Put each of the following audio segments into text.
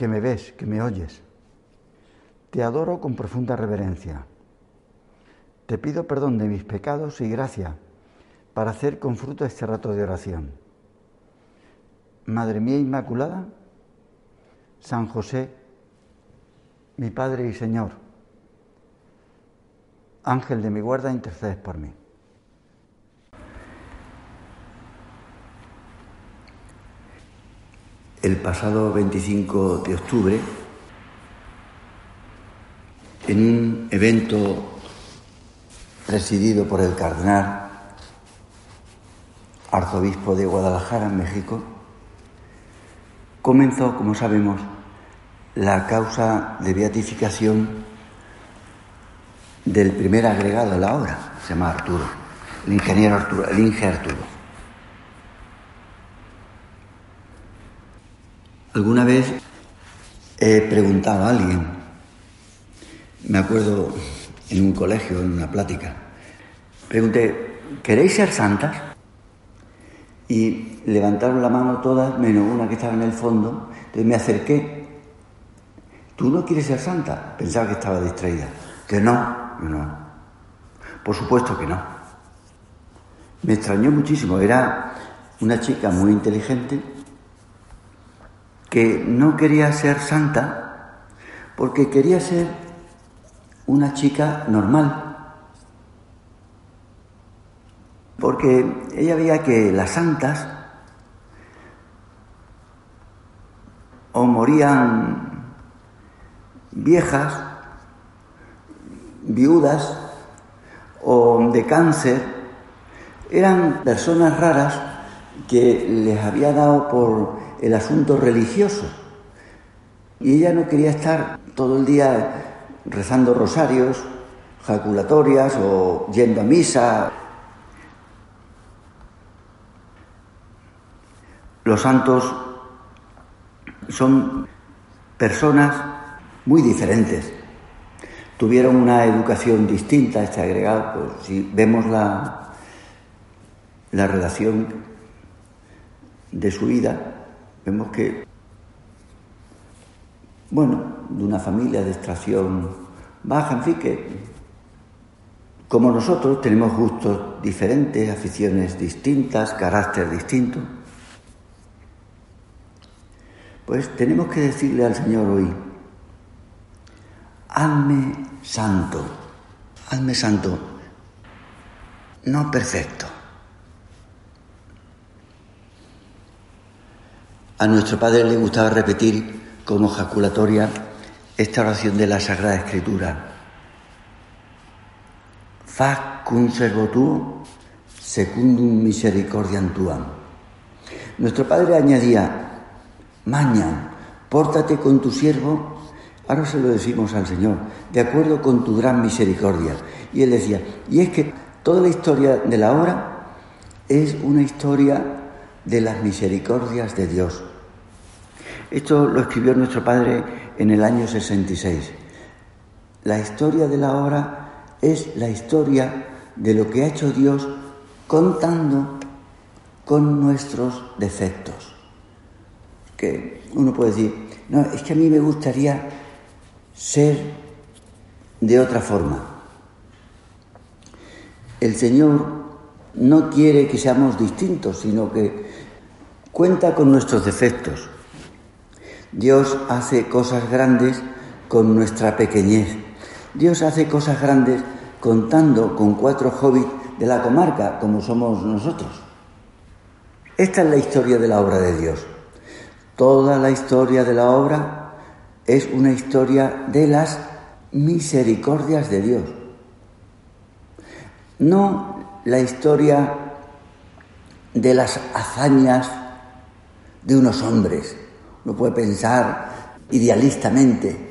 que me ves, que me oyes. Te adoro con profunda reverencia. Te pido perdón de mis pecados y gracia para hacer con fruto este rato de oración. Madre mía Inmaculada, San José, mi Padre y Señor, Ángel de mi guarda, intercedes por mí. El pasado 25 de octubre, en un evento presidido por el cardenal arzobispo de Guadalajara, en México, comenzó, como sabemos, la causa de beatificación del primer agregado de la obra, se llama Arturo, el ingeniero Arturo, el Inge Arturo. Alguna vez he preguntado a alguien, me acuerdo en un colegio, en una plática, pregunté, ¿queréis ser santas? Y levantaron la mano todas, menos una que estaba en el fondo, entonces me acerqué. ¿Tú no quieres ser santa? Pensaba que estaba distraída. Que no, no. Por supuesto que no. Me extrañó muchísimo. Era una chica muy inteligente que no quería ser santa porque quería ser una chica normal. Porque ella veía que las santas o morían viejas, viudas o de cáncer, eran personas raras que les había dado por el asunto religioso. Y ella no quería estar todo el día rezando rosarios, jaculatorias o yendo a misa. Los santos son personas muy diferentes. Tuvieron una educación distinta, este agregado, pues si vemos la, la relación de su vida, vemos que, bueno, de una familia de extracción baja, en fin, que como nosotros tenemos gustos diferentes, aficiones distintas, carácter distinto, pues tenemos que decirle al Señor hoy, hazme santo, hazme santo, no perfecto. A nuestro Padre le gustaba repetir como jaculatoria esta oración de la Sagrada Escritura. Fac conservo tuo secundum misericordiam tuam. Nuestro Padre añadía, Maña, pórtate con tu siervo, ahora se lo decimos al Señor, de acuerdo con tu gran misericordia. Y él decía, y es que toda la historia de la obra es una historia de las misericordias de Dios. Esto lo escribió nuestro Padre en el año 66. La historia de la obra es la historia de lo que ha hecho Dios contando con nuestros defectos. Que uno puede decir, no, es que a mí me gustaría ser de otra forma. El Señor no quiere que seamos distintos, sino que cuenta con nuestros defectos. Dios hace cosas grandes con nuestra pequeñez. Dios hace cosas grandes contando con cuatro hobbits de la comarca, como somos nosotros. Esta es la historia de la obra de Dios. Toda la historia de la obra es una historia de las misericordias de Dios. No la historia de las hazañas de unos hombres. Uno puede pensar idealistamente,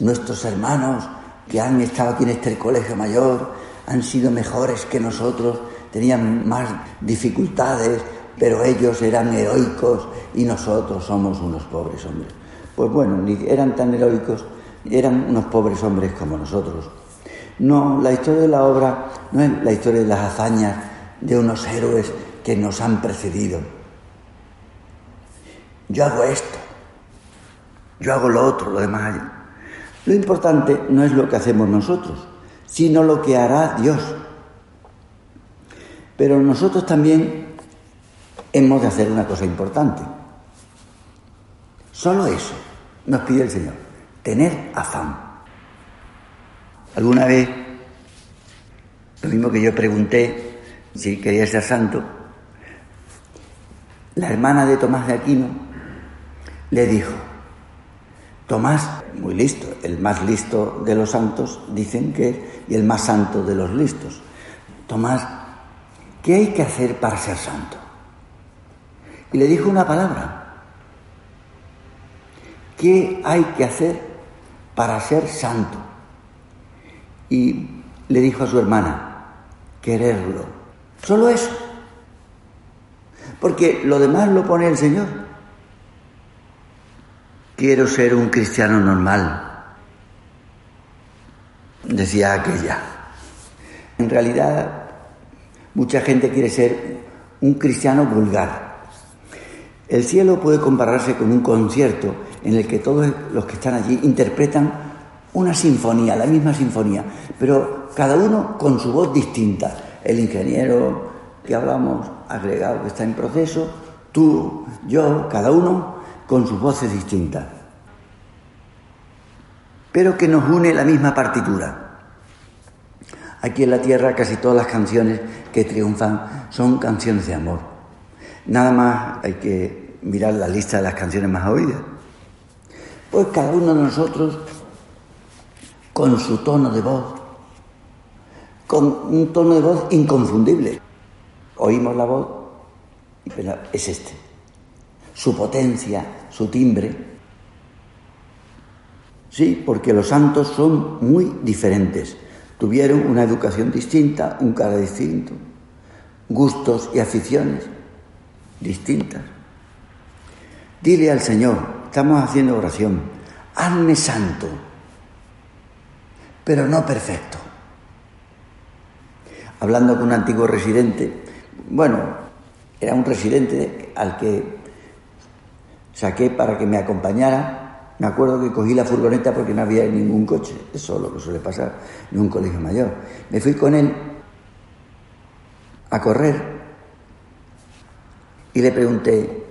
nuestros hermanos que han estado aquí en este colegio mayor han sido mejores que nosotros, tenían más dificultades, pero ellos eran heroicos y nosotros somos unos pobres hombres. Pues bueno, ni eran tan heroicos, eran unos pobres hombres como nosotros. No, la historia de la obra no es la historia de las hazañas de unos héroes que nos han precedido. Yo hago esto, yo hago lo otro, lo demás. Lo importante no es lo que hacemos nosotros, sino lo que hará Dios. Pero nosotros también hemos de hacer una cosa importante. Solo eso nos pide el Señor, tener afán. Alguna vez, lo mismo que yo pregunté si quería ser santo, la hermana de Tomás de Aquino le dijo, Tomás, muy listo, el más listo de los santos, dicen que, y el más santo de los listos. Tomás, ¿qué hay que hacer para ser santo? Y le dijo una palabra. ¿Qué hay que hacer para ser santo? Y le dijo a su hermana, quererlo. Solo eso. Porque lo demás lo pone el Señor. Quiero ser un cristiano normal, decía aquella. En realidad, mucha gente quiere ser un cristiano vulgar. El cielo puede compararse con un concierto en el que todos los que están allí interpretan una sinfonía, la misma sinfonía, pero cada uno con su voz distinta. El ingeniero que hablamos, agregado que está en proceso, tú, yo, cada uno con sus voces distintas, pero que nos une la misma partitura. Aquí en la tierra casi todas las canciones que triunfan son canciones de amor. Nada más hay que mirar la lista de las canciones más oídas. Pues cada uno de nosotros, con su tono de voz, con un tono de voz inconfundible. Oímos la voz y es este. Su potencia, su timbre. Sí, porque los santos son muy diferentes. Tuvieron una educación distinta, un cara distinto, gustos y aficiones distintas. Dile al Señor, estamos haciendo oración, hazme santo, pero no perfecto. Hablando con un antiguo residente, bueno, era un residente al que saqué para que me acompañara. Me acuerdo que cogí la furgoneta porque no había ningún coche. Eso es lo que suele pasar en un colegio mayor. Me fui con él a correr y le pregunté,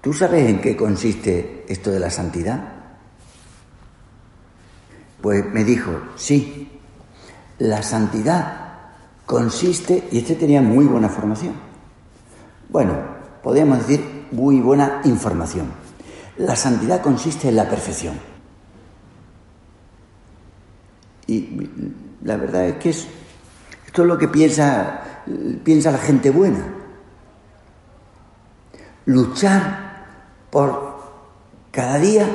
¿tú sabes en qué consiste esto de la santidad? Pues me dijo, sí, la santidad consiste, y este tenía muy buena formación, bueno, podríamos decir muy buena información. La santidad consiste en la perfección. Y la verdad es que es, esto es lo que piensa, piensa la gente buena. Luchar por cada día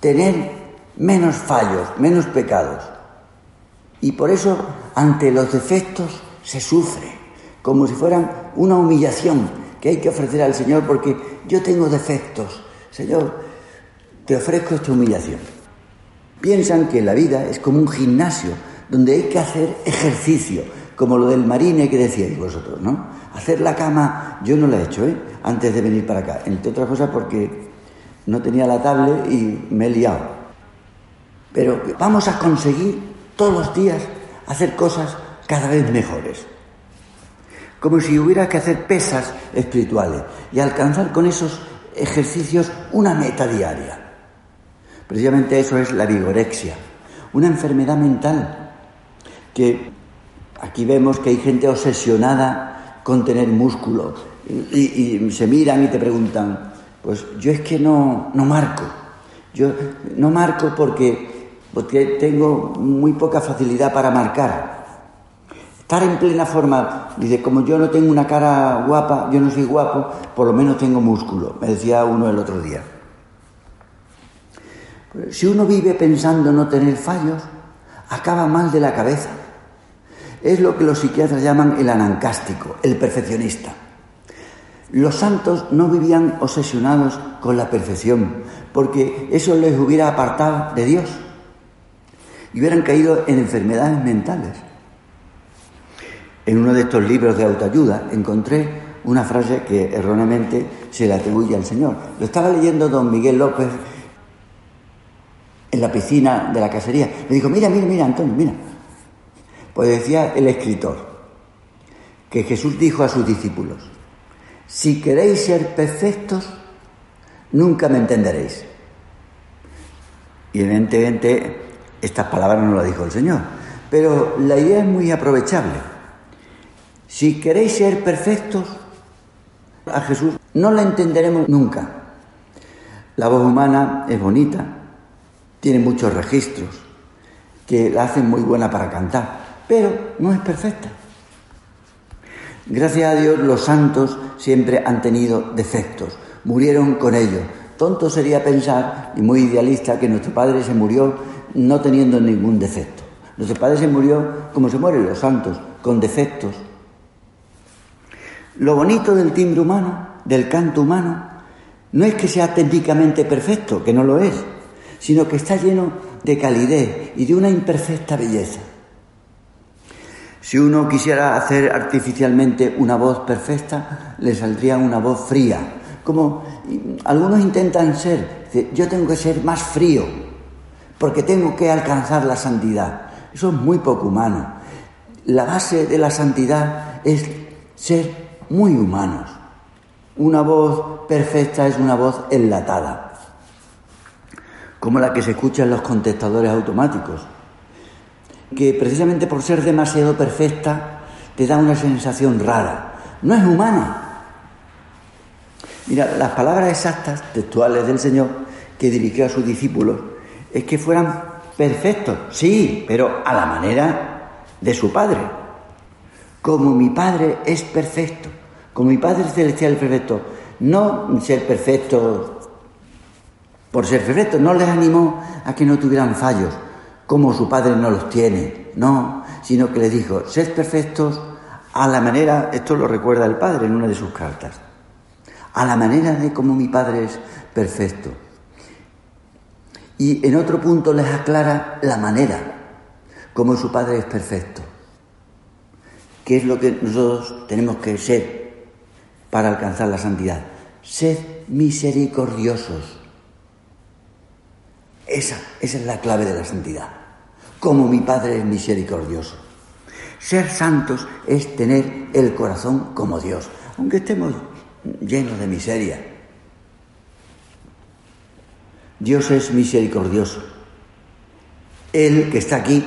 tener menos fallos, menos pecados. Y por eso ante los defectos se sufre, como si fueran una humillación que hay que ofrecer al Señor porque yo tengo defectos. Señor, te ofrezco esta humillación. Piensan que la vida es como un gimnasio donde hay que hacer ejercicio, como lo del marine que decíais vosotros, ¿no? Hacer la cama, yo no la he hecho, ¿eh? Antes de venir para acá, entre otras cosas porque no tenía la tablet y me he liado. Pero vamos a conseguir todos los días hacer cosas cada vez mejores. Como si hubiera que hacer pesas espirituales y alcanzar con esos ejercicios una meta diaria. Precisamente eso es la vigorexia, una enfermedad mental que aquí vemos que hay gente obsesionada con tener músculo y, se miran y te preguntan, pues yo es que no, no marco, yo no marco porque, porque tengo muy poca facilidad para marcar. Estar en plena forma, dice, como yo no tengo una cara guapa, yo no soy guapo, por lo menos tengo músculo, me decía uno el otro día. Pues, si uno vive pensando no tener fallos, acaba mal de la cabeza. Es lo que los psiquiatras llaman el anancástico, el perfeccionista. Los santos no vivían obsesionados con la perfección, porque eso les hubiera apartado de Dios y hubieran caído en enfermedades mentales. En uno de estos libros de autoayuda encontré una frase que erróneamente se le atribuye al Señor. Lo estaba leyendo don Miguel López en la piscina de la cacería. Le dijo, mira, mira, mira, Antonio, mira. Pues decía el escritor que Jesús dijo a sus discípulos, si queréis ser perfectos, nunca me entenderéis. Y evidentemente estas palabras no las dijo el Señor, pero la idea es muy aprovechable. Si queréis ser perfectos, a Jesús no la entenderemos nunca. La voz humana es bonita, tiene muchos registros que la hacen muy buena para cantar, pero no es perfecta. Gracias a Dios los santos siempre han tenido defectos, murieron con ellos. Tonto sería pensar, y muy idealista, que nuestro Padre se murió no teniendo ningún defecto. Nuestro Padre se murió como se mueren los santos, con defectos. Lo bonito del timbre humano, del canto humano, no es que sea técnicamente perfecto, que no lo es, sino que está lleno de calidez y de una imperfecta belleza. Si uno quisiera hacer artificialmente una voz perfecta, le saldría una voz fría. Como algunos intentan ser, yo tengo que ser más frío, porque tengo que alcanzar la santidad. Eso es muy poco humano. La base de la santidad es ser muy humanos. Una voz perfecta es una voz enlatada, como la que se escucha en los contestadores automáticos que precisamente por ser demasiado perfecta te da una sensación rara. No es humana. Mira, las palabras exactas, textuales del Señor, que dirigió a sus discípulos, es que fueran perfectos, sí, pero a la manera de su Padre. Como mi Padre es perfecto, como mi Padre celestial es perfecto, no ser perfecto por ser perfecto, no les animó a que no tuvieran fallos, como su padre no los tiene, no, sino que le dijo, sed perfectos a la manera, esto lo recuerda el padre en una de sus cartas, a la manera de como mi padre es perfecto. Y en otro punto les aclara la manera como su padre es perfecto. ¿Qué es lo que nosotros tenemos que ser para alcanzar la santidad? Sed misericordiosos. Esa, esa es la clave de la santidad como mi Padre es misericordioso. Ser santos es tener el corazón como Dios, aunque estemos llenos de miseria. Dios es misericordioso. Él que está aquí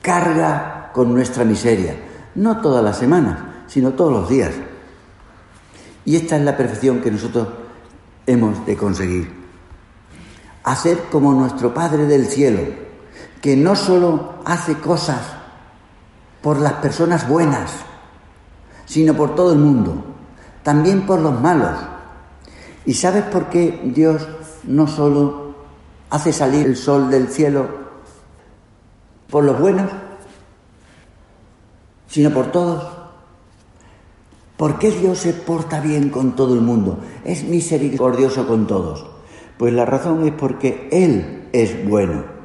carga con nuestra miseria, no todas las semanas, sino todos los días. Y esta es la perfección que nosotros hemos de conseguir. Hacer como nuestro Padre del cielo, que no solo hace cosas por las personas buenas, sino por todo el mundo, también por los malos. ¿Y sabes por qué Dios no solo hace salir el sol del cielo por los buenos, sino por todos? ¿Por qué Dios se porta bien con todo el mundo? Es misericordioso con todos. Pues la razón es porque Él es bueno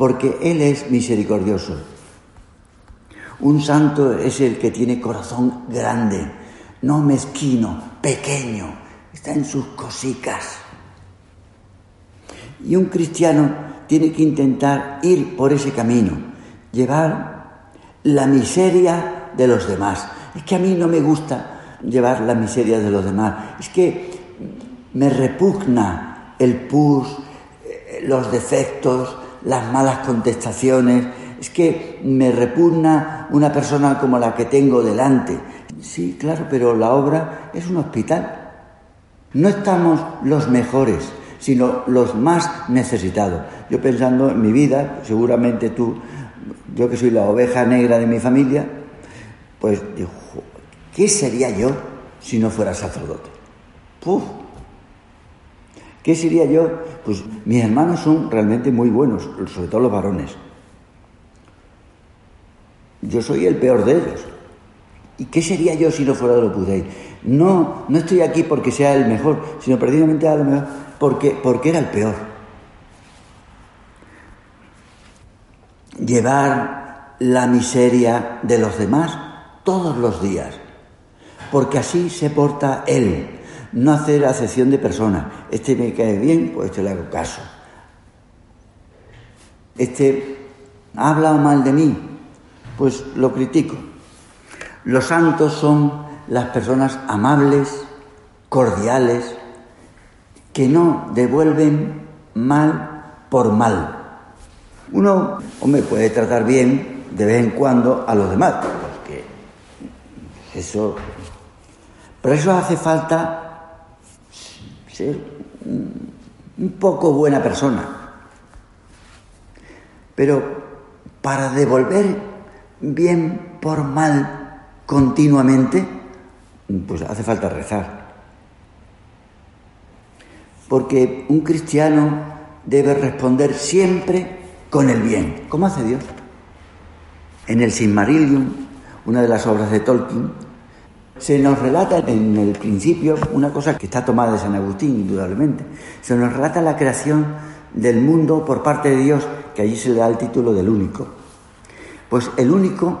porque Él es misericordioso. Un santo es el que tiene corazón grande, no mezquino, pequeño, está en sus cosicas. Y un cristiano tiene que intentar ir por ese camino, llevar la miseria de los demás. Es que a mí no me gusta llevar la miseria de los demás, es que me repugna el pus, eh, los defectos, las malas contestaciones. Es que me repugna una persona como la que tengo delante. Sí, claro, pero la obra es un hospital. No estamos los mejores, sino los más necesitados. Yo pensando en mi vida, seguramente tú, yo que soy la oveja negra de mi familia, pues digo, ¿qué sería yo si no fuera sacerdote? ¿Qué sería yo? Pues mis hermanos son realmente muy buenos, sobre todo los varones. Yo soy el peor de ellos. ¿Y qué sería yo si no fuera de Lopudey? No, no estoy aquí porque sea el mejor, sino precisamente a lo mejor porque, porque era el peor. Llevar la miseria de los demás todos los días, porque así se porta él, no hacer acepción de persona. Este me cae bien, pues este le hago caso. Este habla mal de mí, pues lo critico. Los santos son las personas amables, cordiales, que no devuelven mal por mal. Uno, hombre, puede tratar bien de vez en cuando a los demás, porque eso. Pero eso hace falta ser un poco buena persona. Pero para devolver bien por mal continuamente, pues hace falta rezar. Porque un cristiano debe responder siempre con el bien. ¿Cómo hace Dios? En el Silmarillion, una de las obras de Tolkien, se nos relata en el principio una cosa que está tomada de San Agustín, indudablemente. Se nos relata la creación del mundo por parte de Dios, que allí se le da el título del único. Pues el único,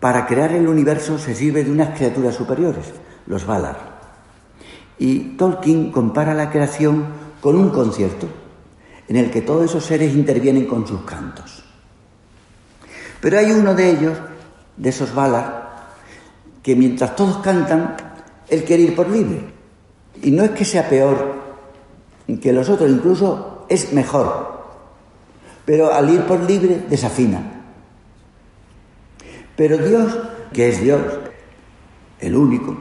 para crear el universo, se sirve de unas criaturas superiores, los Valar. Y Tolkien compara la creación con un concierto en el que todos esos seres intervienen con sus cantos. Pero hay uno de ellos, de esos Valar, que mientras todos cantan, él quiere ir por libre. Y no es que sea peor que los otros, incluso es mejor. Pero al ir por libre desafina. Pero Dios, que es Dios, el único,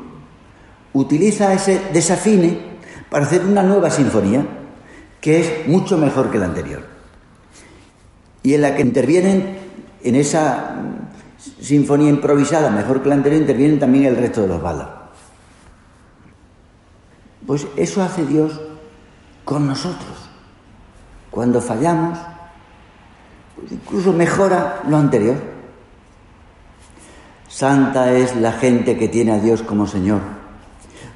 utiliza ese desafine para hacer una nueva sinfonía que es mucho mejor que la anterior. Y en la que intervienen, en esa sinfonía improvisada, mejor que la anterior, intervienen también el resto de los balas. Pues eso hace Dios con nosotros. Cuando fallamos, pues incluso mejora lo anterior. Santa es la gente que tiene a Dios como Señor,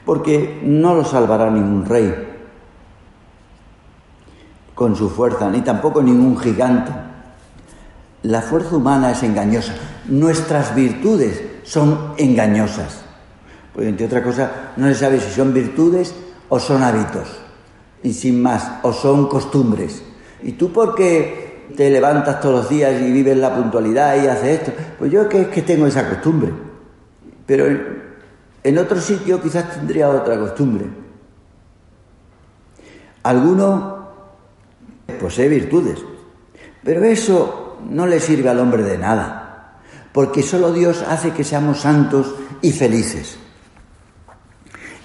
porque no lo salvará ningún rey con su fuerza, ni tampoco ningún gigante. La fuerza humana es engañosa. Nuestras virtudes son engañosas. Pues entre otras cosas, no se sabe si son virtudes o son hábitos. Y sin más, o son costumbres. ¿Y tú por qué te levantas todos los días y vives la puntualidad y haces esto? Pues yo que es que tengo esa costumbre. Pero en otro sitio quizás tendría otra costumbre. Alguno posee virtudes, pero eso no le sirve al hombre de nada, porque solo Dios hace que seamos santos y felices.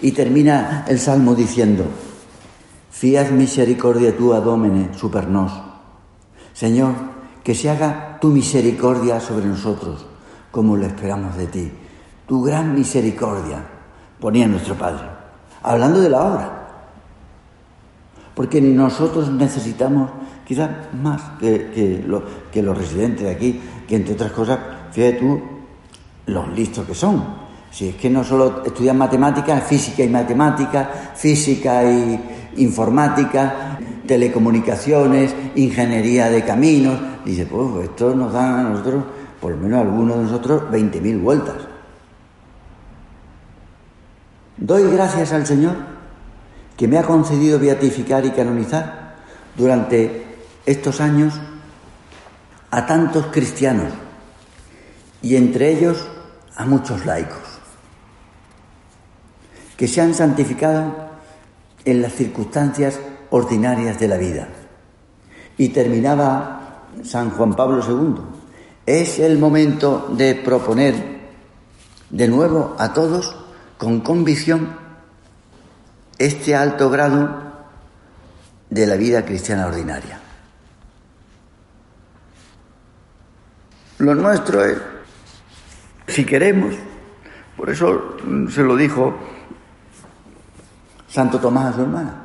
Y termina el salmo diciendo, Fiat misericordia tua domine super nos. Señor, que se haga tu misericordia sobre nosotros, como lo esperamos de ti. Tu gran misericordia, ponía nuestro Padre, hablando de la obra. Porque nosotros necesitamos quizás más que, que los residentes de aquí, que entre otras cosas, fíjate tú, los listos que son. Si es que no solo estudian matemáticas, física y matemática, física y informática, telecomunicaciones, ingeniería de caminos. Dice, pues esto nos da a nosotros, por lo menos a algunos de nosotros, 20.000 vueltas. Doy gracias al Señor que me ha concedido beatificar y canonizar durante estos años a tantos cristianos y entre ellos a muchos laicos que se han santificado en las circunstancias ordinarias de la vida. Y terminaba San Juan Pablo II. Es el momento de proponer de nuevo a todos con convicción este alto grado de la vida cristiana ordinaria. Lo nuestro es, si queremos, por eso se lo dijo Santo Tomás a su hermana,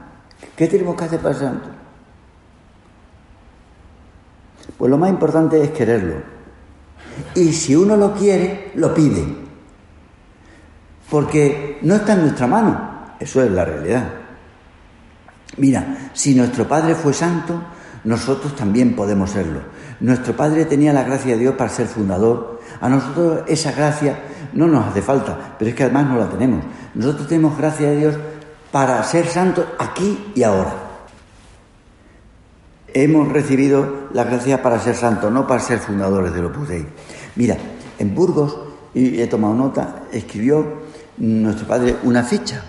¿Qué tenemos que hacer para ser santos? Pues lo más importante es quererlo. Y si uno lo quiere, lo pide. Porque no está en nuestra mano. Eso es la realidad. Mira, si nuestro Padre fue santo, nosotros también podemos serlo. Nuestro Padre tenía la gracia de Dios para ser fundador. A nosotros esa gracia no nos hace falta, pero es que además no la tenemos. Nosotros tenemos gracia de Dios para ser santos aquí y ahora. Hemos recibido la gracia para ser santos, no para ser fundadores de Opus Dei. Mira, en Burgos, y he tomado nota, escribió nuestro padre una ficha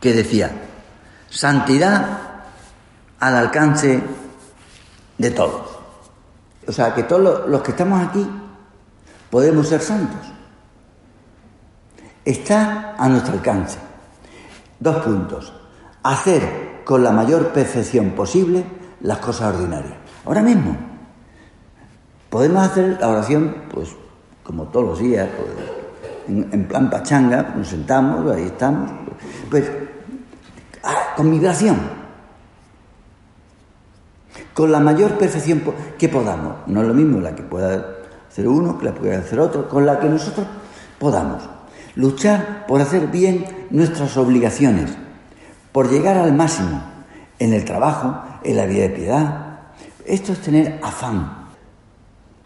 que decía, santidad al alcance de todos. O sea, que todos los que estamos aquí podemos ser santos. Está a nuestro alcance. Dos puntos. Hacer con la mayor perfección posible las cosas ordinarias. Ahora mismo podemos hacer la oración, pues, como todos los días, pues, en, plan pachanga, nos sentamos, ahí estamos, pues, con migración con la mayor perfección que podamos. No es lo mismo la que pueda hacer uno que la pueda hacer otro, con la que nosotros podamos. Luchar por hacer bien nuestras obligaciones, por llegar al máximo en el trabajo, en la vida de piedad. Esto es tener afán.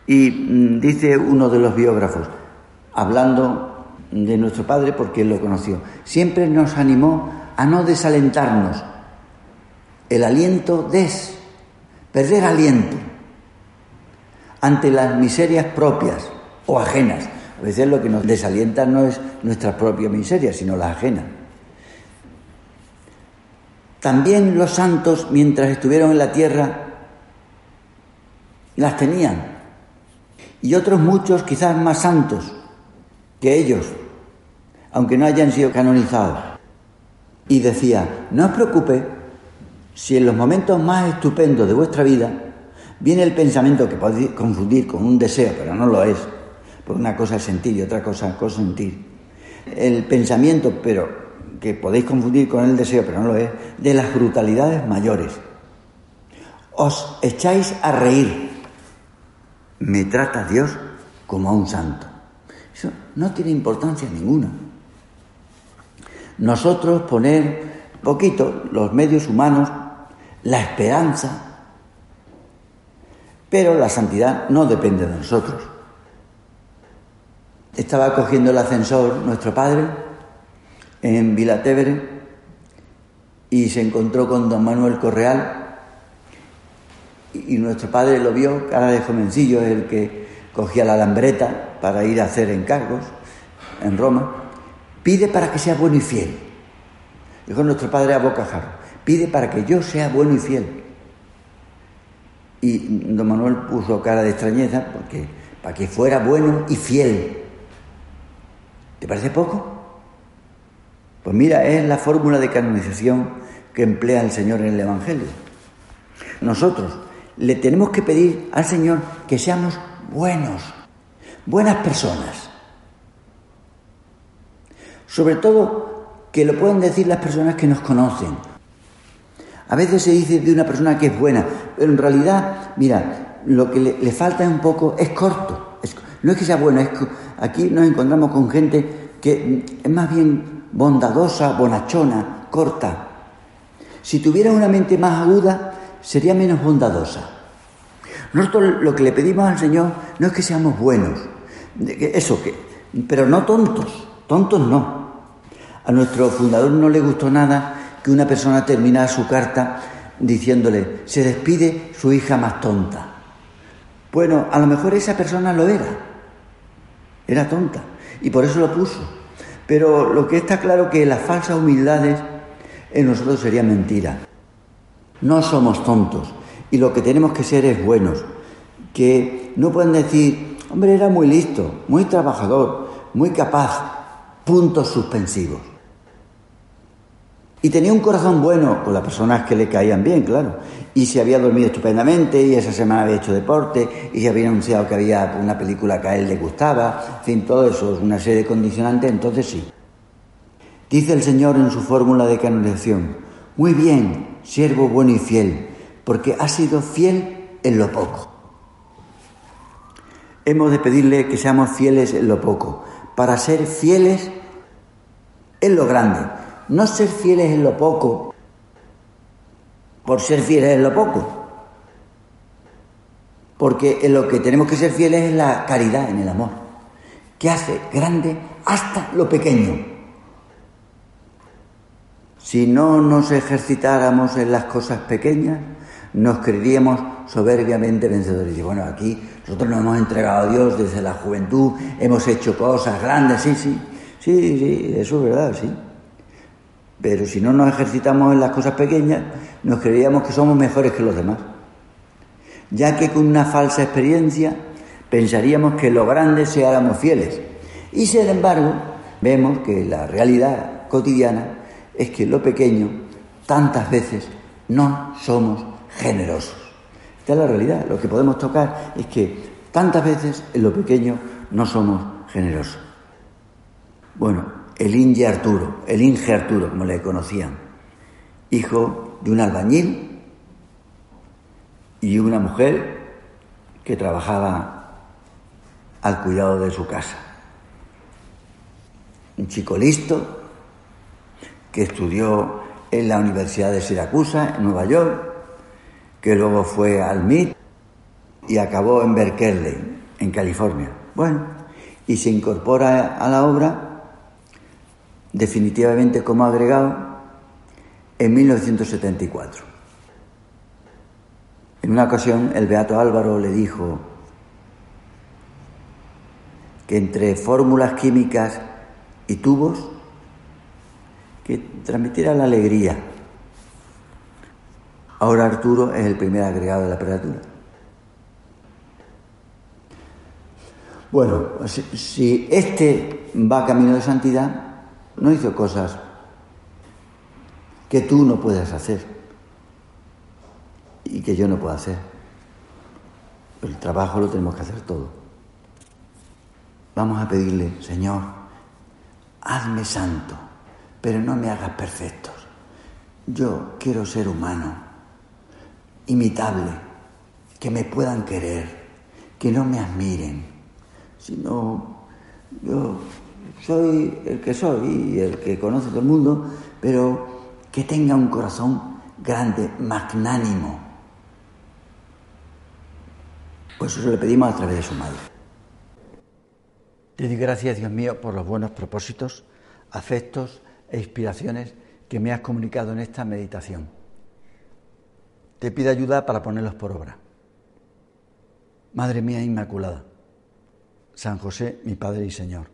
Y mm, dice uno de los biógrafos, hablando de nuestro padre porque él lo conoció, siempre nos animó a no desalentarnos. El aliento des perder aliento ante las miserias propias o ajenas. A veces lo que nos desalienta no es nuestra propia miseria, sino la ajena. También los santos, mientras estuvieron en la tierra, las tenían. Y otros muchos, quizás más santos que ellos, aunque no hayan sido canonizados. Y decía, no os preocupe si en los momentos más estupendos de vuestra vida viene el pensamiento que podéis confundir con un deseo, pero no lo es, porque una cosa es sentir y otra cosa es consentir, el pensamiento, pero que podéis confundir con el deseo, pero no lo es, de las brutalidades mayores. Os echáis a reír. Me trata Dios como a un santo. Eso no tiene importancia ninguna. Nosotros poner poquito los medios humanos la esperanza, pero la santidad no depende de nosotros. Estaba cogiendo el ascensor nuestro padre en Vilatevere y se encontró con don Manuel Correal y nuestro padre lo vio, cara de jovencillo, el que cogía la lambreta para ir a hacer encargos en Roma, pide para que sea bueno y fiel. Dijo nuestro padre a bocajarro pide para que yo sea bueno y fiel. Y don Manuel puso cara de extrañeza porque para que fuera bueno y fiel. ¿Te parece poco? Pues mira, es la fórmula de canonización que emplea el Señor en el Evangelio. Nosotros le tenemos que pedir al Señor que seamos buenos, buenas personas. Sobre todo que lo pueden decir las personas que nos conocen, a veces se dice de una persona que es buena, pero en realidad, mira, lo que le, falta un poco es corto. no es que sea buena, es que aquí nos encontramos con gente que es más bien bondadosa, bonachona, corta. Si tuviera una mente más aguda, sería menos bondadosa. Nosotros lo que le pedimos al Señor no es que seamos buenos, eso que, pero no tontos, tontos no. A nuestro fundador no le gustó nada que una persona termina su carta diciéndole, se despide su hija más tonta. Bueno, a lo mejor esa persona lo era, era tonta, y por eso lo puso. Pero lo que está claro que las falsas humildades en nosotros sería mentira. No somos tontos, y lo que tenemos que ser es buenos, que no pueden decir, hombre, era muy listo, muy trabajador, muy capaz, puntos suspensivos. Y tenía un corazón bueno con las personas que le caían bien, claro. Y se había dormido estupendamente, y esa semana había hecho deporte, y se había anunciado que había una película que a él le gustaba, en fin, todo eso es una serie de condicionantes, entonces sí. Dice el Señor en su fórmula de canonización, muy bien, siervo bueno y fiel, porque has sido fiel en lo poco. Hemos de pedirle que seamos fieles en lo poco, para ser fieles en lo grande. No ser fieles en lo poco por ser fieles en lo poco. Porque en lo que tenemos que ser fieles es la caridad, en el amor, que hace grande hasta lo pequeño. Si no nos ejercitáramos en las cosas pequeñas, nos creeríamos soberbiamente vencedores. Y bueno, aquí nosotros nos hemos entregado a Dios desde la juventud, hemos hecho cosas grandes, sí, sí, sí, sí, eso es verdad, sí. Pero si no nos ejercitamos en las cosas pequeñas, nos creeríamos que somos mejores que los demás. Ya que con una falsa experiencia pensaríamos que lo grande se éramos fieles. Y sin embargo, vemos que la realidad cotidiana es que lo pequeño tantas veces no somos generosos. Esta es la realidad. Lo que podemos tocar es que tantas veces en lo pequeño no somos generosos. Bueno, el Inge Arturo, el Inge Arturo, como le conocían, hijo de un albañil y una mujer que trabajaba al cuidado de su casa. Un chico listo que estudió en la Universidad de Siracusa, en Nueva York, que luego fue al MIT y acabó en Berkeley, en California. Bueno, y se incorpora a la obra definitivamente como agregado en 1974. En una ocasión el Beato Álvaro le dijo que entre fórmulas químicas y tubos que transmitiera la alegría. Ahora Arturo es el primer agregado de la prelatura. Bueno, si, si este va camino de santidad, no hizo cosas que tú no puedes hacer y que yo no puedo hacer. El trabajo lo tenemos que hacer todo. Vamos a pedirle, Señor, hazme santo, pero no me hagas perfectos. Yo quiero ser humano, imitable, que me puedan querer, que no me admiren, sino yo soy el que soy y el que conoce todo el mundo, pero que tenga un corazón grande, magnánimo. Pues eso le pedimos a través de su madre. Te doy gracias, Dios mío, por los buenos propósitos, afectos e inspiraciones que me has comunicado en esta meditación. Te pido ayuda para ponerlos por obra. Madre mía Inmaculada, San José, mi Padre y Señor